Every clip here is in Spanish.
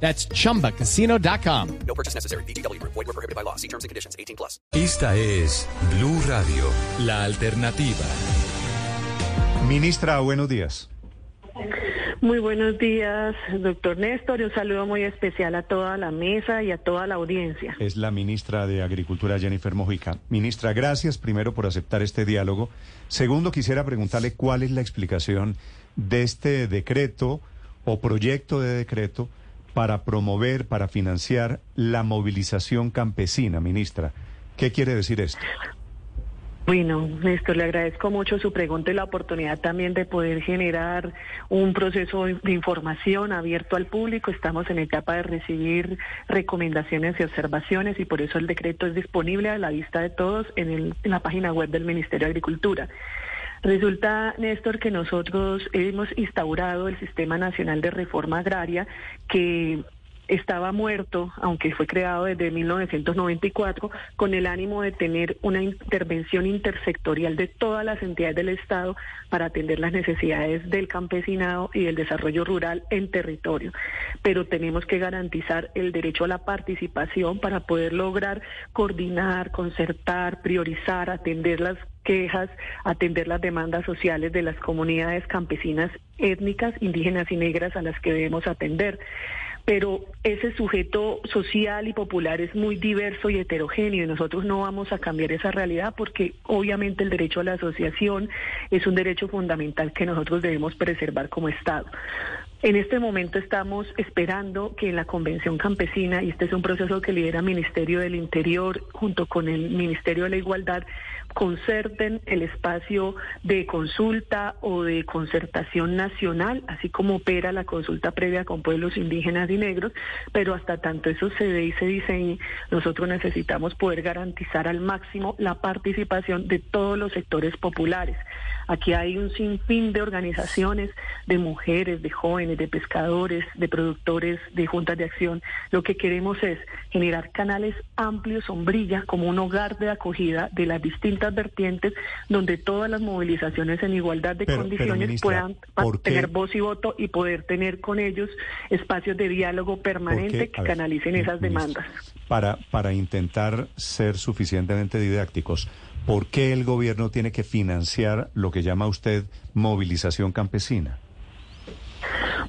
That's chumbacasino.com. No purchase necessary. BGW. Void were prohibited by law. See terms and conditions. 18 plus. Esta es Blue Radio, la alternativa. Ministra, buenos días. Muy buenos días, doctor Néstor. y Un saludo muy especial a toda la mesa y a toda la audiencia. Es la ministra de Agricultura, Jennifer Mojica. Ministra, gracias primero por aceptar este diálogo. Segundo, quisiera preguntarle cuál es la explicación de este decreto o proyecto de decreto para promover, para financiar la movilización campesina, ministra. ¿Qué quiere decir esto? Bueno, Néstor, le agradezco mucho su pregunta y la oportunidad también de poder generar un proceso de información abierto al público. Estamos en etapa de recibir recomendaciones y observaciones y por eso el decreto es disponible a la vista de todos en, el, en la página web del Ministerio de Agricultura. Resulta, Néstor, que nosotros hemos instaurado el Sistema Nacional de Reforma Agraria que estaba muerto, aunque fue creado desde 1994, con el ánimo de tener una intervención intersectorial de todas las entidades del Estado para atender las necesidades del campesinado y del desarrollo rural en territorio. Pero tenemos que garantizar el derecho a la participación para poder lograr coordinar, concertar, priorizar, atender las quejas, atender las demandas sociales de las comunidades campesinas étnicas, indígenas y negras a las que debemos atender pero ese sujeto social y popular es muy diverso y heterogéneo y nosotros no vamos a cambiar esa realidad porque obviamente el derecho a la asociación es un derecho fundamental que nosotros debemos preservar como Estado. En este momento estamos esperando que en la Convención Campesina, y este es un proceso que lidera el Ministerio del Interior junto con el Ministerio de la Igualdad, concerten el espacio de consulta o de concertación nacional, así como opera la consulta previa con pueblos indígenas y negros, pero hasta tanto eso se ve y se diseñe, nosotros necesitamos poder garantizar al máximo la participación de todos los sectores populares. Aquí hay un sinfín de organizaciones, de mujeres, de jóvenes, de pescadores, de productores, de juntas de acción. Lo que queremos es generar canales amplios, sombrilla, como un hogar de acogida de las distintas vertientes, donde todas las movilizaciones en igualdad de condiciones puedan tener voz y voto y poder tener con ellos espacios de diálogo permanente que canalicen esas demandas. Para, para intentar ser suficientemente didácticos, ¿por qué el gobierno tiene que financiar lo que llama usted movilización campesina?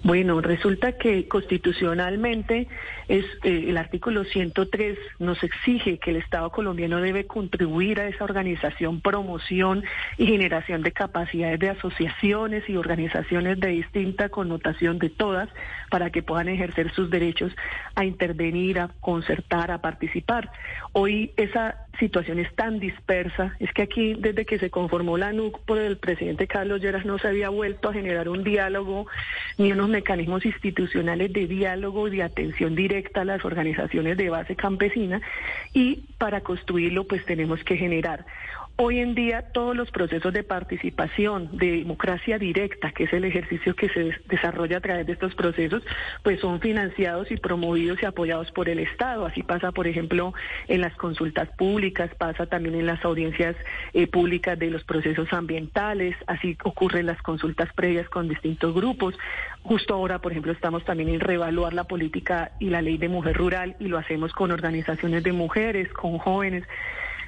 Bueno, resulta que constitucionalmente es eh, el artículo 103 nos exige que el Estado colombiano debe contribuir a esa organización, promoción y generación de capacidades de asociaciones y organizaciones de distinta connotación de todas para que puedan ejercer sus derechos a intervenir, a concertar, a participar. Hoy esa situación es tan dispersa, es que aquí desde que se conformó la NUC por el presidente Carlos Lleras no se había vuelto a generar un diálogo ni unos mecanismos institucionales de diálogo y de atención directa a las organizaciones de base campesina. Y para construirlo pues tenemos que generar Hoy en día todos los procesos de participación, de democracia directa, que es el ejercicio que se desarrolla a través de estos procesos, pues son financiados y promovidos y apoyados por el Estado. Así pasa, por ejemplo, en las consultas públicas, pasa también en las audiencias eh, públicas de los procesos ambientales, así ocurre en las consultas previas con distintos grupos. Justo ahora, por ejemplo, estamos también en reevaluar la política y la ley de mujer rural y lo hacemos con organizaciones de mujeres, con jóvenes.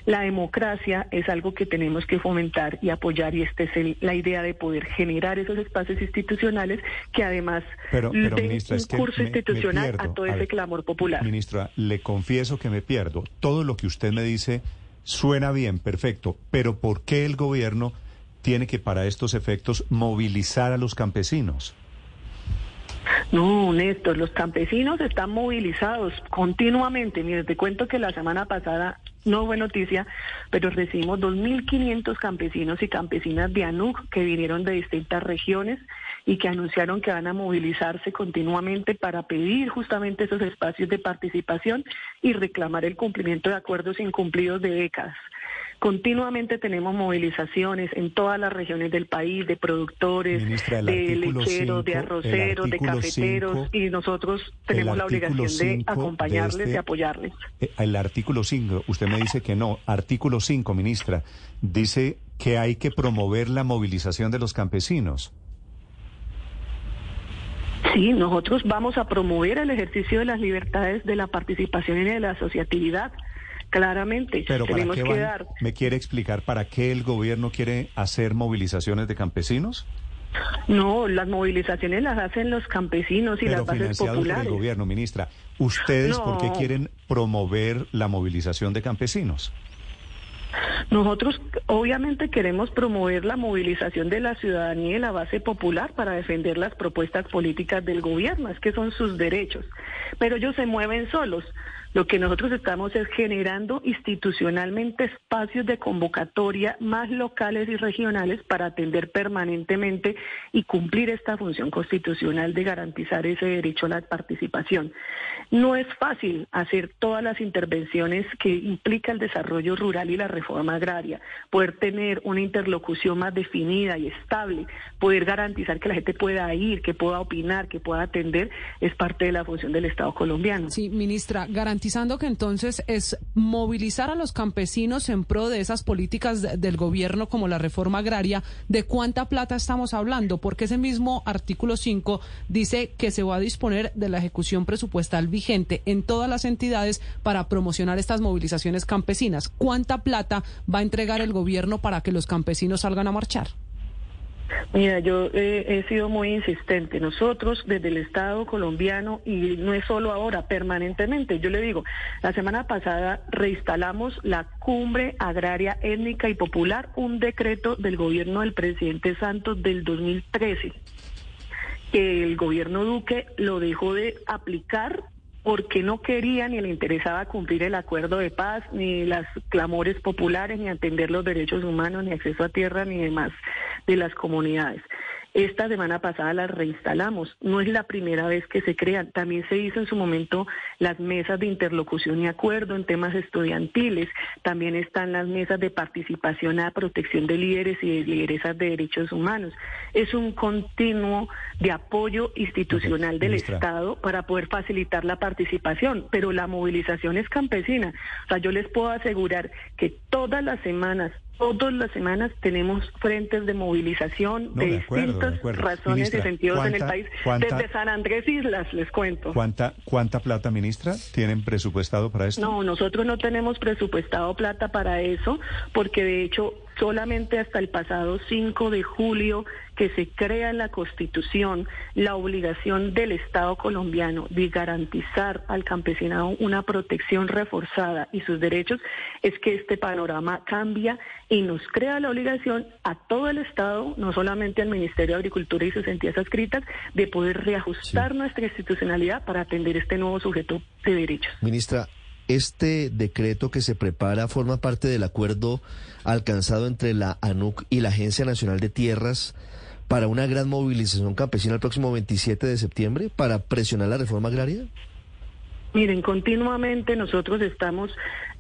La democracia es algo que tenemos que fomentar y apoyar y esta es la idea de poder generar esos espacios institucionales que además pero, pero, den ministra, un es que curso me- institucional me pierdo. a todo A ese ver, clamor popular. Ministra, le confieso que me pierdo. Todo lo que usted me dice suena bien, perfecto, pero ¿por qué el gobierno tiene que para estos efectos movilizar a los campesinos? No, Néstor, los campesinos están movilizados continuamente. Mire, te cuento que la semana pasada no fue noticia, pero recibimos 2.500 campesinos y campesinas de ANUC que vinieron de distintas regiones y que anunciaron que van a movilizarse continuamente para pedir justamente esos espacios de participación y reclamar el cumplimiento de acuerdos incumplidos de décadas. Continuamente tenemos movilizaciones en todas las regiones del país de productores, Ministra, de lecheros, de arroceros, de cafeteros cinco- y nosotros tenemos la obligación de cinco de acompañarles este- y apoyarles. Eh, El artículo 5, usted me dice que no. Artículo 5, ministra, dice que hay que promover la movilización de los campesinos. Sí, nosotros vamos a promover el ejercicio de las libertades de la participación y de la asociatividad. Claramente, Pero ¿para tenemos qué que dar. ¿Me quiere explicar para qué el gobierno quiere hacer movilizaciones de campesinos? No, las movilizaciones las hacen los campesinos y Pero las bases financiados por el populares. gobierno, ministra. ¿Ustedes por qué quieren promover la movilización de campesinos? Nosotros obviamente queremos promover la movilización de la ciudadanía y la base popular para defender las propuestas políticas del gobierno, es que son sus derechos, pero ellos se mueven solos. Lo que nosotros estamos es generando institucionalmente espacios de convocatoria más locales y regionales para atender permanentemente y cumplir esta función constitucional de garantizar ese derecho a la participación. No es fácil hacer todas las intervenciones que implica el desarrollo rural y la reforma agraria, poder tener una interlocución más definida y estable, poder garantizar que la gente pueda ir, que pueda opinar, que pueda atender, es parte de la función del Estado colombiano. Sí, ministra, que entonces es movilizar a los campesinos en pro de esas políticas de- del gobierno como la reforma agraria, ¿de cuánta plata estamos hablando? Porque ese mismo artículo 5 dice que se va a disponer de la ejecución presupuestal vigente en todas las entidades para promocionar estas movilizaciones campesinas. ¿Cuánta plata va a entregar el gobierno para que los campesinos salgan a marchar? Mira, yo eh, he sido muy insistente. Nosotros, desde el Estado colombiano, y no es solo ahora, permanentemente, yo le digo, la semana pasada reinstalamos la cumbre agraria étnica y popular, un decreto del gobierno del presidente Santos del 2013, que el gobierno Duque lo dejó de aplicar porque no quería ni le interesaba cumplir el acuerdo de paz, ni las clamores populares, ni atender los derechos humanos, ni acceso a tierra, ni demás de las comunidades. Esta semana pasada las reinstalamos. No es la primera vez que se crean. También se hizo en su momento las mesas de interlocución y acuerdo en temas estudiantiles. También están las mesas de participación a protección de líderes y de lideresas de derechos humanos. Es un continuo de apoyo institucional del Ministra. Estado para poder facilitar la participación, pero la movilización es campesina. O sea, yo les puedo asegurar que todas las semanas, todas las semanas tenemos frentes de movilización No, de, de acuerdo, de distintas acuerdo. razones Ministra, y sentidos en el ¿cuánta- país. cuánta- Desde San Andrés Islas, les cuento. ¿Cuánta, cuánta plata, ministra, tienen presupuestado para esto? No, nosotros no tenemos presupuestado plata para eso, porque de hecho solamente hasta el pasado 5 de julio que se crea en la Constitución la obligación del Estado colombiano de garantizar al campesinado una protección reforzada y sus derechos, es que este panorama cambia y nos crea la obligación a todo el Estado, no solamente al Ministerio de Agricultura y sus entidades adscritas, de poder reajustar nuestra institucionalidad para atender este nuevo sujeto de derechos. Ministra, este decreto que se prepara forma parte del acuerdo alcanzado entre la ANUC y la Agencia Nacional de Tierras para una gran movilización campesina el próximo 27 de septiembre para presionar la reforma agraria. Miren, continuamente nosotros estamos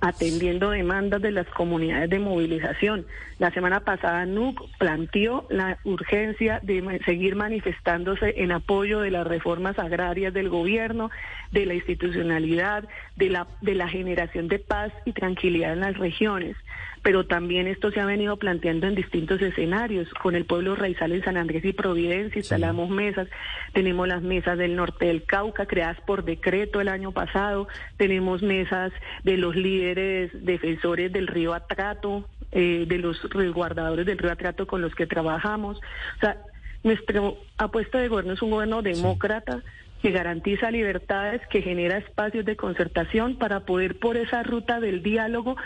atendiendo demandas de las comunidades de movilización. La semana pasada NUC planteó la urgencia de seguir manifestándose en apoyo de las reformas agrarias del gobierno, de la institucionalidad, de la, de la generación de paz y tranquilidad en las regiones. Pero también esto se ha venido planteando en distintos escenarios. Con el pueblo raizal en San Andrés y Providencia instalamos mesas. Tenemos las mesas del norte del Cauca creadas por decreto el año pasado. Tenemos mesas de los líderes defensores del río Atrato, eh, de los resguardadores del río Atrato con los que trabajamos. O sea, nuestra apuesta de gobierno es un gobierno demócrata que garantiza libertades, que genera espacios de concertación para poder por esa ruta del diálogo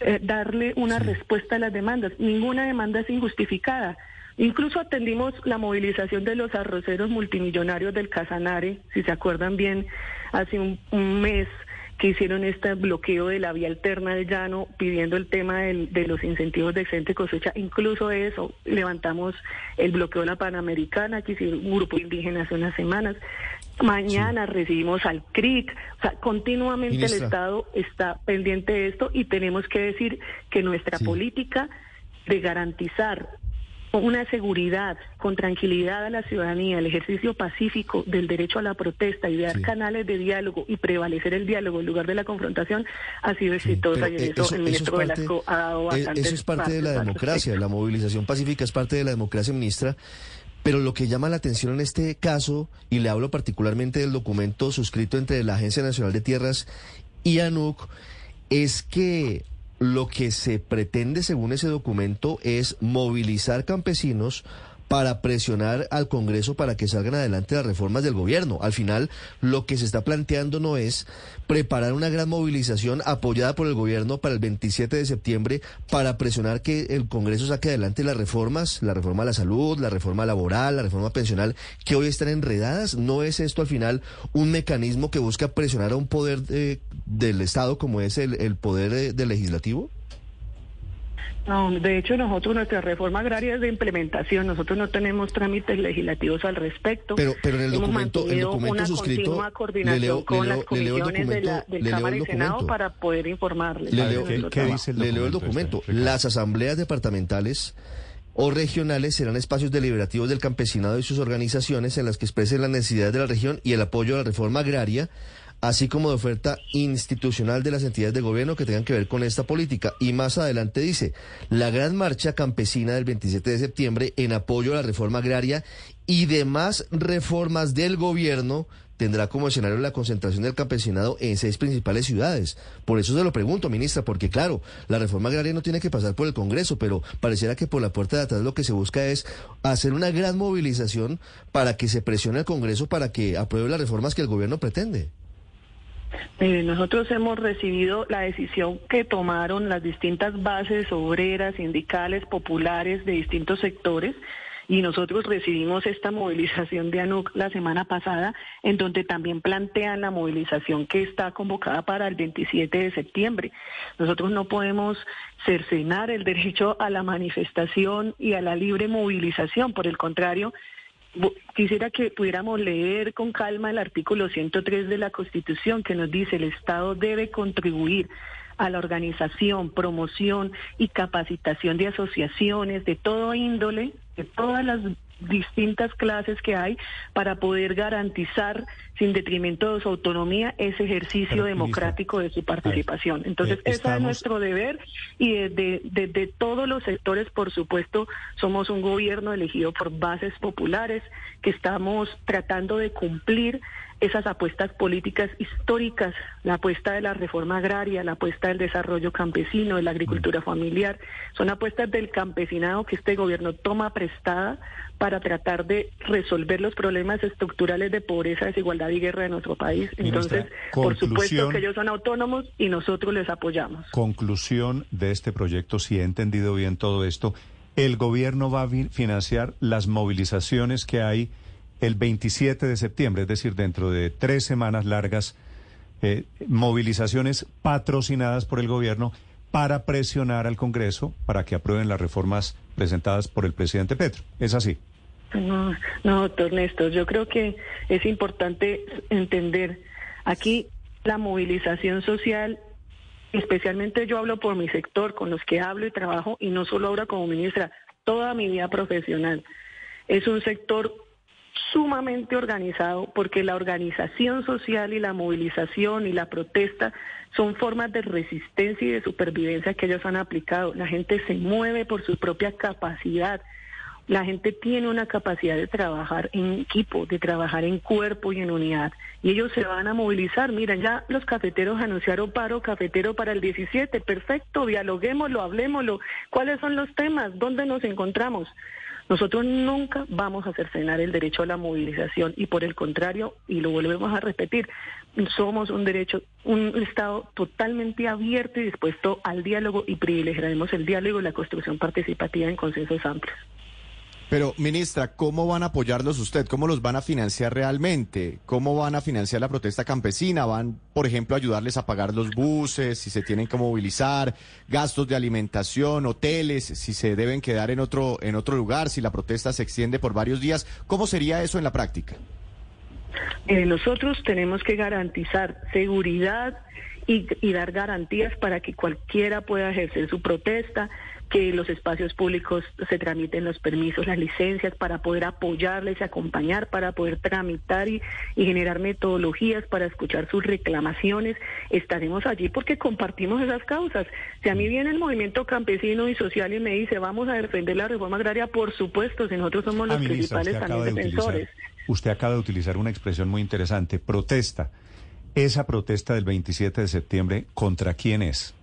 eh, darle una respuesta a las demandas. Ninguna demanda es injustificada. Incluso atendimos la movilización de los arroceros multimillonarios del Casanare, si se acuerdan bien, hace un, un mes que hicieron este bloqueo de la vía alterna del llano, pidiendo el tema del- de los incentivos de excelente cosecha. Incluso eso, levantamos el bloqueo de la Panamericana, que hicieron un grupo indígena hace unas semanas. Mañana recibimos al CRIC. O sea, continuamente Ministra. el Estado está pendiente de esto y tenemos que decir que nuestra Sí. política de garantizar una seguridad con tranquilidad a la ciudadanía, el ejercicio pacífico del derecho a la protesta y dar Sí. canales de diálogo y prevalecer el diálogo en lugar de la confrontación ha sido exitosa Pero, y en eh, eso, el ministro es Velasco ha dado eh, bastantes eso es parte de la democracia, la movilización pacífica es parte de la democracia, ministra. Pero lo que llama la atención en este caso, y le hablo particularmente del documento suscrito entre la Agencia Nacional de Tierras y ANUC, es que lo que se pretende según ese documento es movilizar campesinos para presionar al Congreso para que salgan adelante las reformas del gobierno. Al final, lo que se está planteando no es preparar una gran movilización apoyada por el gobierno para el 27 de septiembre para presionar que el Congreso saque adelante las reformas, la reforma a la salud, la reforma laboral, la reforma pensional, que hoy están enredadas. ¿No es esto al final un mecanismo que busca presionar a un poder eh, del Estado como es el, poder eh, del legislativo? No, de hecho nosotros nuestra reforma agraria es de implementación, nosotros no tenemos trámites legislativos al respecto. Pero- pero en el Hemos documento- el documento una suscrito, continua coordinación le leo- con le leo- las comisiones de la documento, del le leo Cámara el y Senado documento. para poder informarles. Le leo- ¿Qué- qué dice el Le leo el documento, documento. este? Las asambleas departamentales o regionales serán espacios deliberativos del campesinado y sus organizaciones en las que expresen las necesidades de la región y el apoyo a la reforma agraria, así como de oferta institucional de las entidades de gobierno que tengan que ver con esta política. Y más adelante dice, la gran marcha campesina del 27 de septiembre en apoyo a la reforma agraria y demás reformas del gobierno tendrá como escenario la concentración del campesinado en seis principales ciudades. Por eso se lo pregunto, ministra, porque claro, la reforma agraria no tiene que pasar por el Congreso, pero pareciera que por la puerta de atrás lo que se busca es hacer una gran movilización para que se presione al Congreso para que apruebe las reformas que el gobierno pretende. Mire, nosotros hemos recibido la decisión que tomaron las distintas bases obreras, sindicales, populares de distintos sectores y nosotros recibimos esta movilización de ANUC la semana pasada, en donde también plantean la movilización que está convocada para el 27 de septiembre. Nosotros no podemos cercenar el derecho a la manifestación y a la libre movilización, por el contrario, Quisiera que pudiéramos leer con calma el artículo 103 de la Constitución que nos dice el Estado debe contribuir a la organización, promoción y capacitación de asociaciones de todo índole, de todas las distintas clases que hay para poder garantizar sin detrimento de su autonomía ese ejercicio democrático de su participación. Entonces, eh, ese estamos- es nuestro deber y desde, desde todos los sectores, por supuesto, somos un gobierno elegido por bases populares que estamos tratando de cumplir esas apuestas políticas históricas, la apuesta de la reforma agraria, la apuesta del desarrollo campesino, de la agricultura familiar, son apuestas del campesinado que este gobierno toma prestada para tratar de resolver los problemas estructurales de pobreza, desigualdad y guerra de nuestro país. Entonces, por supuesto que ellos son autónomos y nosotros les apoyamos. Conclusión de este proyecto, si he entendido bien todo esto, el gobierno va a financiar las movilizaciones que hay el 27 de septiembre, es decir, dentro de tres semanas largas, eh, movilizaciones patrocinadas por el gobierno para presionar al Congreso para que aprueben las reformas presentadas por el presidente Petro. ¿Es así? No, no, doctor Néstor, yo creo que es importante entender aquí la movilización social, especialmente yo hablo por mi sector, con los que hablo y trabajo, y no solo ahora como ministra, toda mi vida profesional. Es un sector sumamente organizado porque la organización social y la movilización y la protesta son formas de resistencia y de supervivencia que ellos han aplicado. La gente se mueve por su propia capacidad. La gente tiene una capacidad de trabajar en equipo, de trabajar en cuerpo y en unidad. Y ellos se van a movilizar. Miren, ya los cafeteros anunciaron paro cafetero para el 17. Perfecto, dialoguémoslo, hablemoslo. ¿Cuáles son los temas? ¿Dónde nos encontramos? Nosotros nunca vamos a cercenar el derecho a la movilización y por el contrario, y lo volvemos a repetir, somos un derecho, un Estado totalmente abierto y dispuesto al diálogo y privilegiaremos el diálogo y la construcción participativa en consensos amplios. Pero, ministra, ¿cómo van a apoyarlos usted? ¿Cómo los van a financiar realmente? ¿Cómo van a financiar la protesta campesina? ¿Van, por ejemplo, a ayudarles a pagar los buses, si se tienen que movilizar, gastos de alimentación, hoteles, si se deben quedar en otro, en otro lugar, si la protesta se extiende por varios días? ¿Cómo sería eso en la práctica? Eh, nosotros tenemos que garantizar seguridad y, y dar garantías para que cualquiera pueda ejercer su protesta, que los espacios públicos se tramiten los permisos, las licencias para poder apoyarles y acompañar, para poder tramitar y, y, generar metodologías para escuchar sus reclamaciones. Estaremos allí porque compartimos esas causas. Si a mí viene el movimiento campesino y social y me dice vamos a defender la reforma agraria, por supuesto, si nosotros somos los Ah, ministra, principales también de defensores. utilizar- Usted acaba de utilizar una expresión muy interesante, protesta. Esa protesta del 27 de septiembre, ¿contra quién es?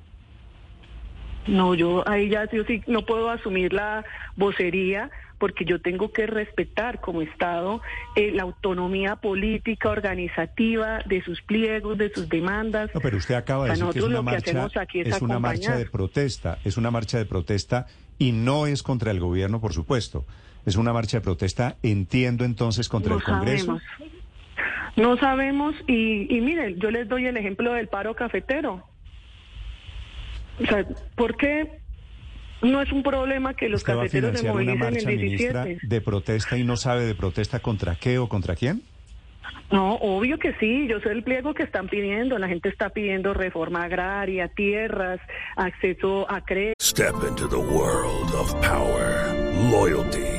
No, yo ahí ya yo sí no puedo asumir la vocería porque yo tengo que respetar como Estado eh, la autonomía política, organizativa de sus pliegos, de sus demandas. No, pero usted acaba de O sea, decir que es una que marcha, aquí es es una marcha de protesta, es una marcha de protesta y no es contra el gobierno, por supuesto. Es una marcha de protesta, entiendo entonces, contra no el Congreso. sabemos. No sabemos y, y miren, yo les doy el ejemplo del paro cafetero. O sea, ¿por qué no es un problema que los ¿Usted va a cafeteros se financiar una movilicen marcha, el ministra, 17? de protesta y no sabe de protesta contra qué o contra quién? No, obvio que sí, yo sé el pliego que están pidiendo, la gente está pidiendo reforma agraria, tierras, acceso a crédito. Step into the world of power, loyalty,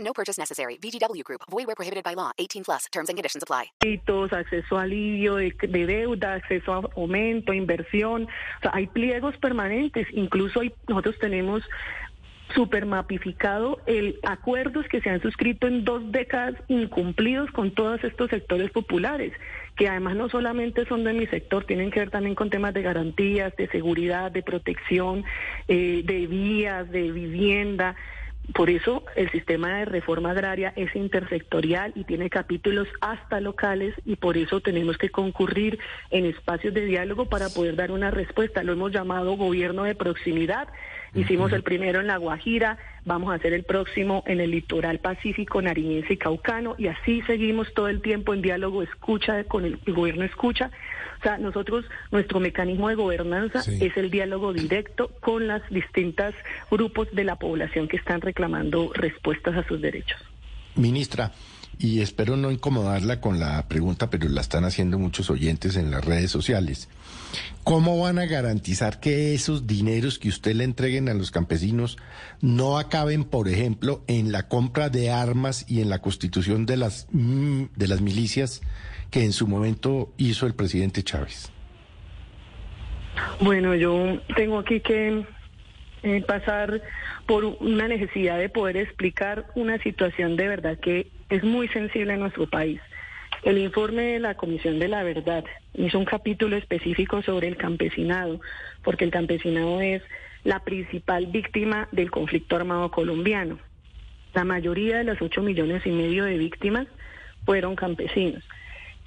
No purchase necessary. VGW Group. Void where prohibited by law. 18 plus. Terms and conditions apply. acceso a alivio de, de deuda, acceso a aumento, inversión. O sea, hay pliegos permanentes. Incluso hay, nosotros tenemos super mapificado el acuerdos que se han suscrito en dos décadas incumplidos con todos estos sectores populares, que además no solamente son de mi sector, tienen que ver también con temas de garantías, de seguridad, de protección, eh, de vías, de vivienda. Por eso el sistema de reforma agraria es intersectorial y tiene capítulos hasta locales y por eso tenemos que concurrir en espacios de diálogo para poder dar una respuesta. Lo hemos llamado gobierno de proximidad. Hicimos el primero en La Guajira, vamos a hacer el próximo en el litoral pacífico, nariñense y caucano y así seguimos todo el tiempo en diálogo, escucha con el, el gobierno escucha. O sea, nosotros, nuestro mecanismo de gobernanza Sí. es el diálogo directo con las distintas grupos de la población que están reclamando respuestas a sus derechos. Ministra, y espero no incomodarla con la pregunta, pero la están haciendo muchos oyentes en las redes sociales. ¿Cómo van a garantizar que esos dineros que usted le entreguen a los campesinos no acaben, por ejemplo, en la compra de armas y en la constitución de las, mm, de las milicias que en su momento hizo el presidente Chávez? Bueno, yo tengo aquí que eh, pasar por una necesidad de poder explicar una situación de verdad que es muy sensible en nuestro país. El informe de la Comisión de la Verdad hizo un capítulo específico sobre el campesinado, porque el campesinado es la principal víctima del conflicto armado colombiano. La mayoría de los ocho millones y medio de víctimas fueron campesinos.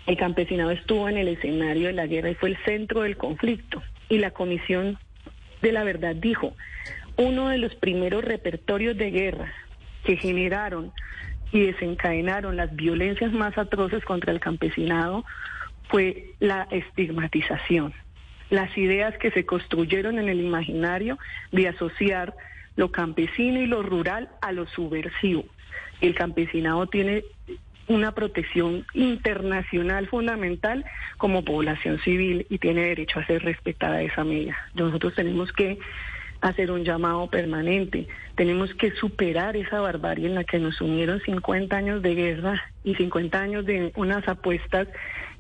El campesinado estuvo en el escenario de la guerra y fue el centro del conflicto. Y la Comisión de la Verdad dijo, uno de los primeros repertorios de guerra que generaron y desencadenaron las violencias más atroces contra el campesinado fue la estigmatización. Las ideas que se construyeron en el imaginario de asociar lo campesino y lo rural a lo subversivo. El campesinado tiene una protección internacional fundamental como población civil y tiene derecho a ser respetada esa medida. Nosotros tenemos que hacer un llamado permanente, tenemos que superar esa barbarie en la que nos unieron 50 años de guerra y 50 años de unas apuestas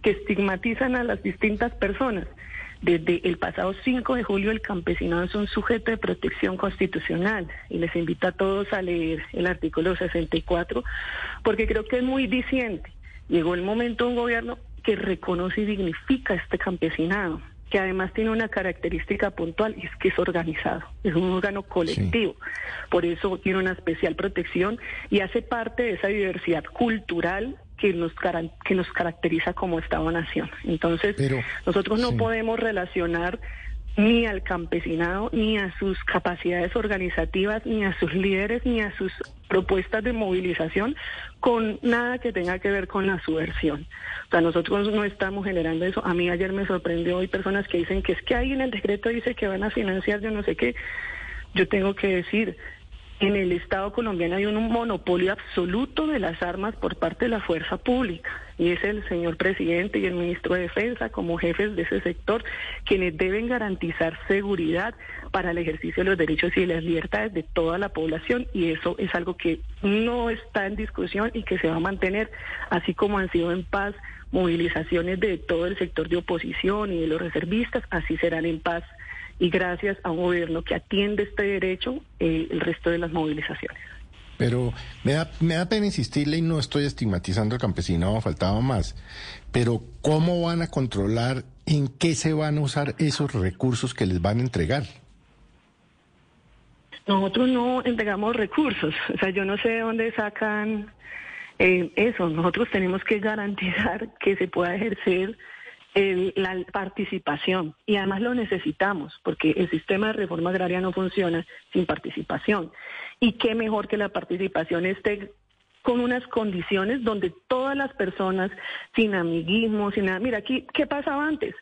que estigmatizan a las distintas personas. Desde el pasado 5 de julio el campesinado es un sujeto de protección constitucional y les invito a todos a leer el artículo 64 porque creo que es muy diciente. llegó el momento de un gobierno que reconoce y dignifica este campesinado que además tiene una característica puntual y es que es organizado, es un órgano colectivo, por eso tiene una especial protección y hace parte de esa diversidad cultural que nos, que nos caracteriza como Estado-Nación. Entonces, nosotros no podemos relacionar ni al campesinado, ni a sus capacidades organizativas, ni a sus líderes, ni a sus propuestas de movilización con nada que tenga que ver con la subversión. O sea, nosotros no estamos generando eso. A mí ayer me sorprendió, hay personas que dicen que es que ahí en el decreto dice que van a financiar yo no sé qué. Yo tengo que decir, en el Estado colombiano hay un monopolio absoluto de las armas por parte de la fuerza pública. Y es el señor presidente y el ministro de Defensa como jefes de ese sector quienes deben garantizar seguridad para el ejercicio de los derechos y las libertades de toda la población. Y eso es algo que no está en discusión y que se va a mantener así como han sido en paz movilizaciones de todo el sector de oposición y de los reservistas, así serán en paz y gracias a un gobierno que atiende este derecho, eh, el resto de las movilizaciones. Pero me da, me da pena insistirle y no estoy estigmatizando al campesino, faltaba más. Pero ¿cómo van a controlar en qué se van a usar esos recursos que les van a entregar? Nosotros no entregamos recursos, o sea, yo no sé de dónde sacan eh, eso. Nosotros tenemos que garantizar que se pueda ejercer la participación. Y además lo necesitamos porque el sistema de reforma agraria no funciona sin participación. Y qué mejor que la participación esté con unas condiciones donde todas las personas sin amiguismo, sin nada, mira aquí qué pasaba antes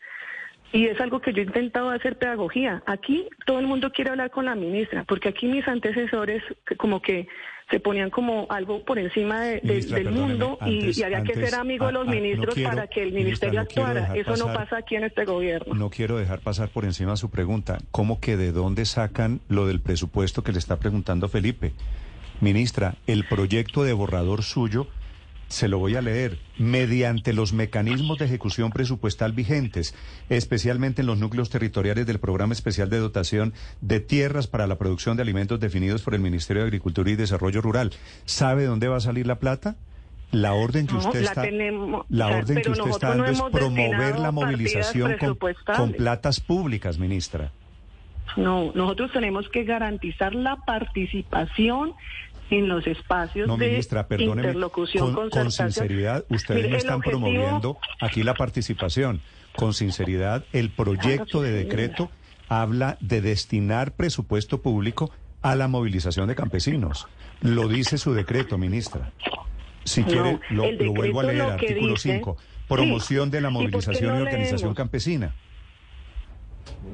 y es algo que yo he intentado hacer pedagogía. Aquí todo el mundo quiere hablar con la ministra, porque aquí mis antecesores como que se ponían como algo por encima del mundo y, había que ser amigo de los ministros para que el ministerio actuara. Eso no pasa aquí en este gobierno. No quiero dejar pasar por encima su pregunta. ¿Cómo que de dónde sacan lo del presupuesto que le está preguntando Felipe? Ministra, el proyecto de borrador suyo se lo voy a leer, mediante los mecanismos de ejecución presupuestal vigentes, especialmente en los núcleos territoriales del Programa Especial de Dotación de Tierras para la Producción de Alimentos definidos por el Ministerio de Agricultura y Desarrollo Rural. ¿Sabe dónde va a salir la plata? La orden que usted está, la orden que usted está dando es promover la movilización con, con platas públicas, ministra. No, nosotros tenemos que garantizar la participación en los espacios de interlocución con, con sinceridad, ustedes no están promoviendo aquí la participación. Con sinceridad, el proyecto de decreto habla de destinar presupuesto público a la movilización de campesinos. Lo dice su decreto, ministra. Si quiere, lo, vuelvo a leer, artículo 5. Promoción de la movilización y organización campesina.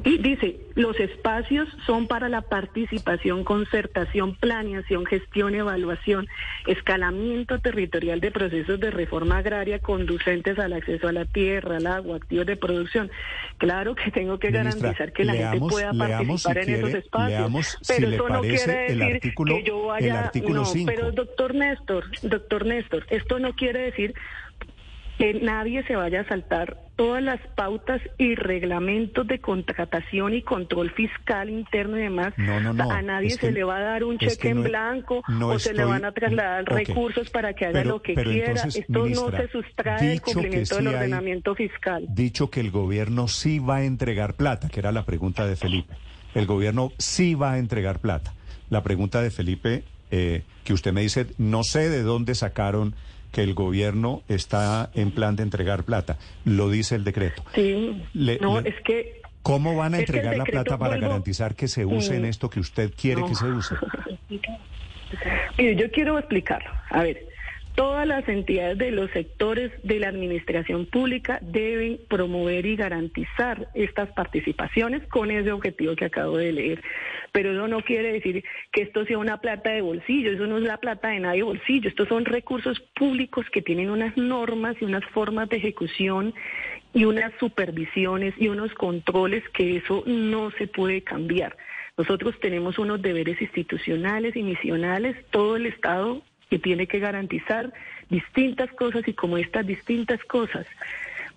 Y dice, los espacios son para la participación, concertación, planeación, gestión, evaluación, escalamiento territorial de procesos de reforma agraria conducentes al acceso a la tierra, al agua, activos de producción. Claro que tengo que garantizar que la gente pueda participar en esos espacios, pero eso no quiere decir que yo vaya... no, pero doctor Néstor, doctor Néstor, esto no quiere decir que nadie se vaya a saltar todas las pautas y reglamentos de contratación y control fiscal interno y demás. No, no, no. A nadie se le va a dar un cheque en blanco o se le van a trasladar recursos para que haga lo que quiera. Esto no se sustrae del cumplimiento del ordenamiento fiscal. Dicho que el gobierno sí va a entregar plata, que era la pregunta de Felipe. El gobierno sí va a entregar plata. La pregunta de Felipe, eh, que usted me dice, no sé de dónde sacaron que el gobierno está en plan de entregar plata. Lo dice el decreto. Sí. no, es que... ¿Cómo van a entregar la plata para garantizar que se use en esto que usted quiere que se use? Mire, yo quiero explicarlo. A ver, Todas las entidades de los sectores de la administración pública deben promover y garantizar estas participaciones con ese objetivo que acabo de leer. Pero eso no quiere decir que esto sea una plata de bolsillo, eso no es la plata de nadie bolsillo, estos son recursos públicos que tienen unas normas y unas formas de ejecución y unas supervisiones y unos controles que eso no se puede cambiar. Nosotros tenemos unos deberes institucionales y misionales, todo el Estado que tiene que garantizar distintas cosas y como estas distintas cosas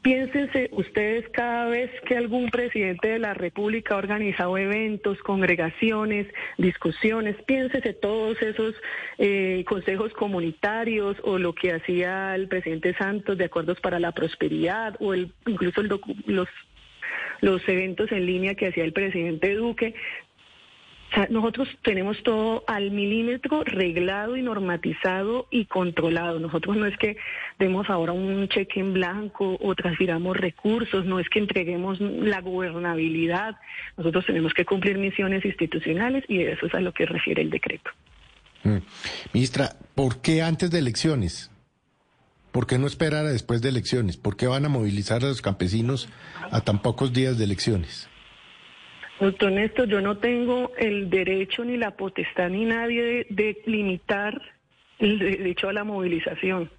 Piénsense ustedes cada vez que algún presidente de la República ha organizado eventos, congregaciones, discusiones, piénsese todos esos eh, consejos comunitarios o lo que hacía el presidente Santos de acuerdos para la prosperidad o el, incluso los los eventos en línea que hacía el presidente Duque. O sea, nosotros tenemos todo al milímetro reglado y normatizado y controlado. Nosotros no es que demos ahora un cheque en blanco o transfiramos recursos, no es que entreguemos la gobernabilidad. Nosotros tenemos que cumplir misiones institucionales y eso es a lo que refiere el decreto. Mm. Ministra, ¿por qué antes de elecciones? ¿Por qué no esperar a después de elecciones? ¿Por qué van a movilizar a los campesinos a tan pocos días de elecciones? Doctor Néstor, yo no tengo el derecho ni la potestad ni nadie de, de limitar el derecho a la movilización.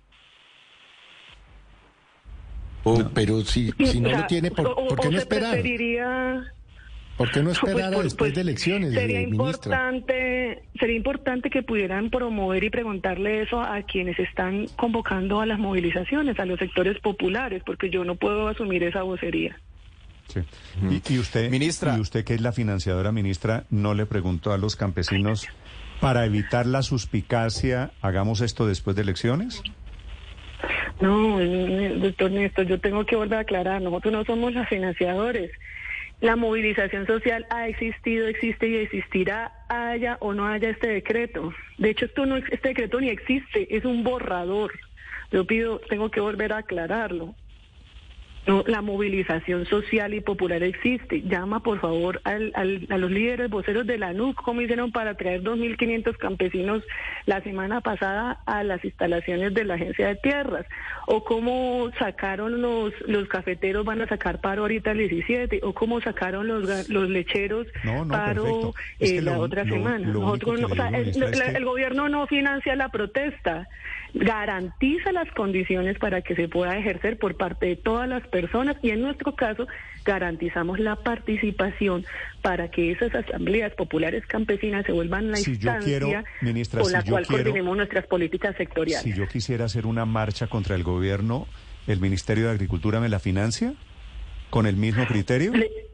Oh, pero si, si no O sea, lo tiene, ¿por, o- por qué o no esperar? preferiría ¿Por qué no Pues, esperar a pues, después pues, de elecciones, Sería eh, importante, sería importante que pudieran promover y preguntarle eso a quienes están convocando a las movilizaciones, a los sectores populares, porque yo no puedo asumir esa vocería. Sí. Y, y usted, Ministra. y usted que es la financiadora ministra, ¿no le preguntó a los campesinos para evitar la suspicacia, hagamos esto después de elecciones? No, doctor Néstor, yo tengo que volver a aclarar, nosotros no somos los financiadores. La movilización social ha existido, existe y existirá, haya o no haya este decreto. De hecho, esto no, este decreto ni existe, es un borrador. Yo pido, tengo que volver a aclararlo. No, la movilización social y popular existe. Llama, por favor, al, al- a los líderes voceros de la NUC, como hicieron para traer 2.500 campesinos la semana pasada a las instalaciones de la Agencia de Tierras, o cómo sacaron los, los cafeteros, van a sacar paro ahorita el 17, o cómo sacaron los, los lecheros No, no, paro eh, la lo- otra lo- semana. lo Nosotros no- o sea, es que- el gobierno no financia la protesta, garantiza las condiciones para que se pueda ejercer por parte de todas las personas y en nuestro caso garantizamos la participación para que esas asambleas populares campesinas se vuelvan la Si yo instancia quiero, ministra, con la si cual quiero- coordinemos nuestras políticas sectoriales. Si yo quisiera hacer una marcha contra el gobierno, ¿el Ministerio de Agricultura me la financia? ¿Con el mismo criterio? Le-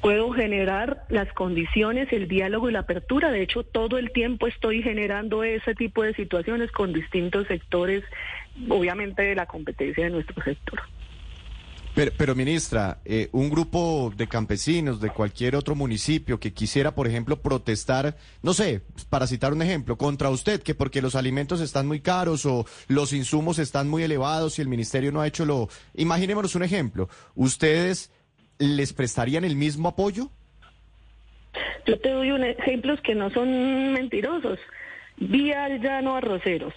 puedo generar las condiciones, el diálogo y la apertura. De hecho, todo el tiempo estoy generando ese tipo de situaciones con distintos sectores, obviamente de la competencia de nuestro sector. Pero, ministra, eh, un grupo de campesinos de cualquier otro municipio que quisiera, por ejemplo, protestar, no sé, para citar un ejemplo, contra usted, que porque los alimentos están muy caros o los insumos están muy elevados y el ministerio no ha hecho lo... Imaginémonos un ejemplo, ¿ustedes les prestarían el mismo apoyo? Yo te doy un ejemplos que no son mentirosos. Vía al llano arroceros.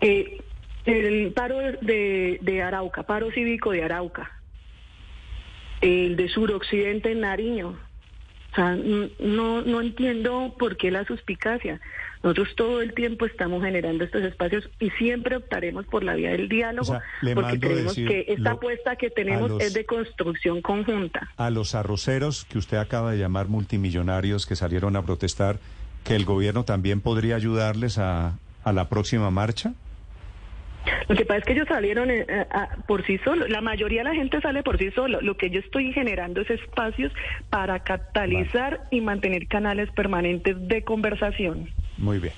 Eh, el paro de, de Arauca, paro cívico de Arauca. El de suroccidente en Nariño. O sea, no, no entiendo por qué la suspicacia. Nosotros todo el tiempo estamos generando estos espacios y siempre optaremos por la vía del diálogo O sea, le porque creemos que esta lo- apuesta que tenemos los- es de construcción conjunta. A los arroceros que usted acaba de llamar multimillonarios que salieron a protestar, ¿que el gobierno también podría ayudarles a, a la próxima marcha? Lo que pasa es que ellos salieron eh, a- por sí solos. La mayoría de la gente sale por sí solo. Lo que yo estoy generando es espacios para catalizar y mantener canales permanentes de conversación. Muy bien.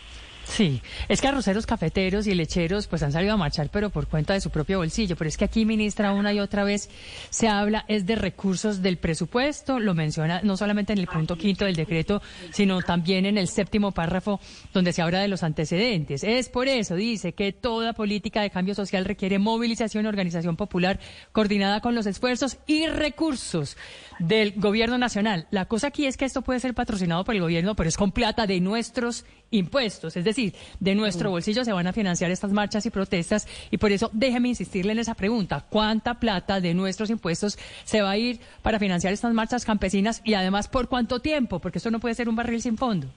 Sí, es que arroceros, cafeteros y lecheros pues han salido a marchar, pero por cuenta de su propio bolsillo. Pero es que aquí, ministra, una y otra vez se habla es de recursos del presupuesto, lo menciona no solamente en el punto quinto del decreto, sino también en el séptimo párrafo donde se habla de los antecedentes. Es por eso, dice, que toda política de cambio social requiere movilización y organización popular coordinada con los esfuerzos y recursos del gobierno nacional. La cosa aquí es que esto puede ser patrocinado por el gobierno, pero es con plata de nuestros impuestos, es decir, de nuestro bolsillo se van a financiar estas marchas y protestas y por eso déjeme insistirle en esa pregunta, ¿cuánta plata de nuestros impuestos se va a ir para financiar estas marchas campesinas y además por cuánto tiempo? Porque esto no puede ser un barril sin fondo.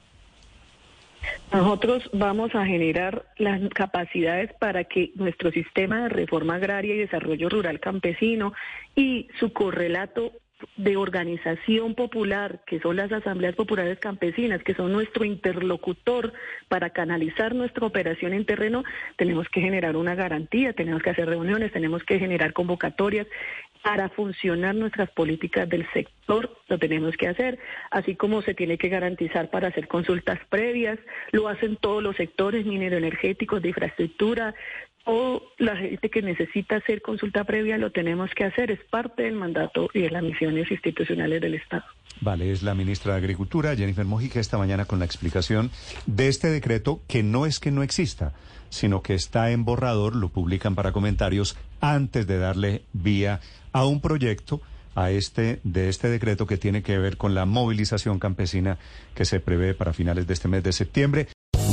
Nosotros vamos a generar las capacidades para que nuestro sistema de reforma agraria y desarrollo rural campesino y su correlato de organización popular, que son las asambleas populares campesinas, que son nuestro interlocutor para canalizar nuestra operación en terreno, tenemos que generar una garantía, tenemos que hacer reuniones, tenemos que generar convocatorias para funcionar nuestras políticas del sector, lo tenemos que hacer, así como se tiene que garantizar para hacer consultas previas, lo hacen todos los sectores minero energéticos, de infraestructura, o la gente que necesita hacer consulta previa lo tenemos que hacer, es parte del mandato y de las misiones institucionales del Estado. Vale, es la ministra de Agricultura, Jennifer Mojica, esta mañana con la explicación de este decreto que no es que no exista, sino que está en borrador, lo publican para comentarios antes de darle vía a un proyecto a este de este decreto que tiene que ver con la movilización campesina que se prevé para finales de este mes de septiembre.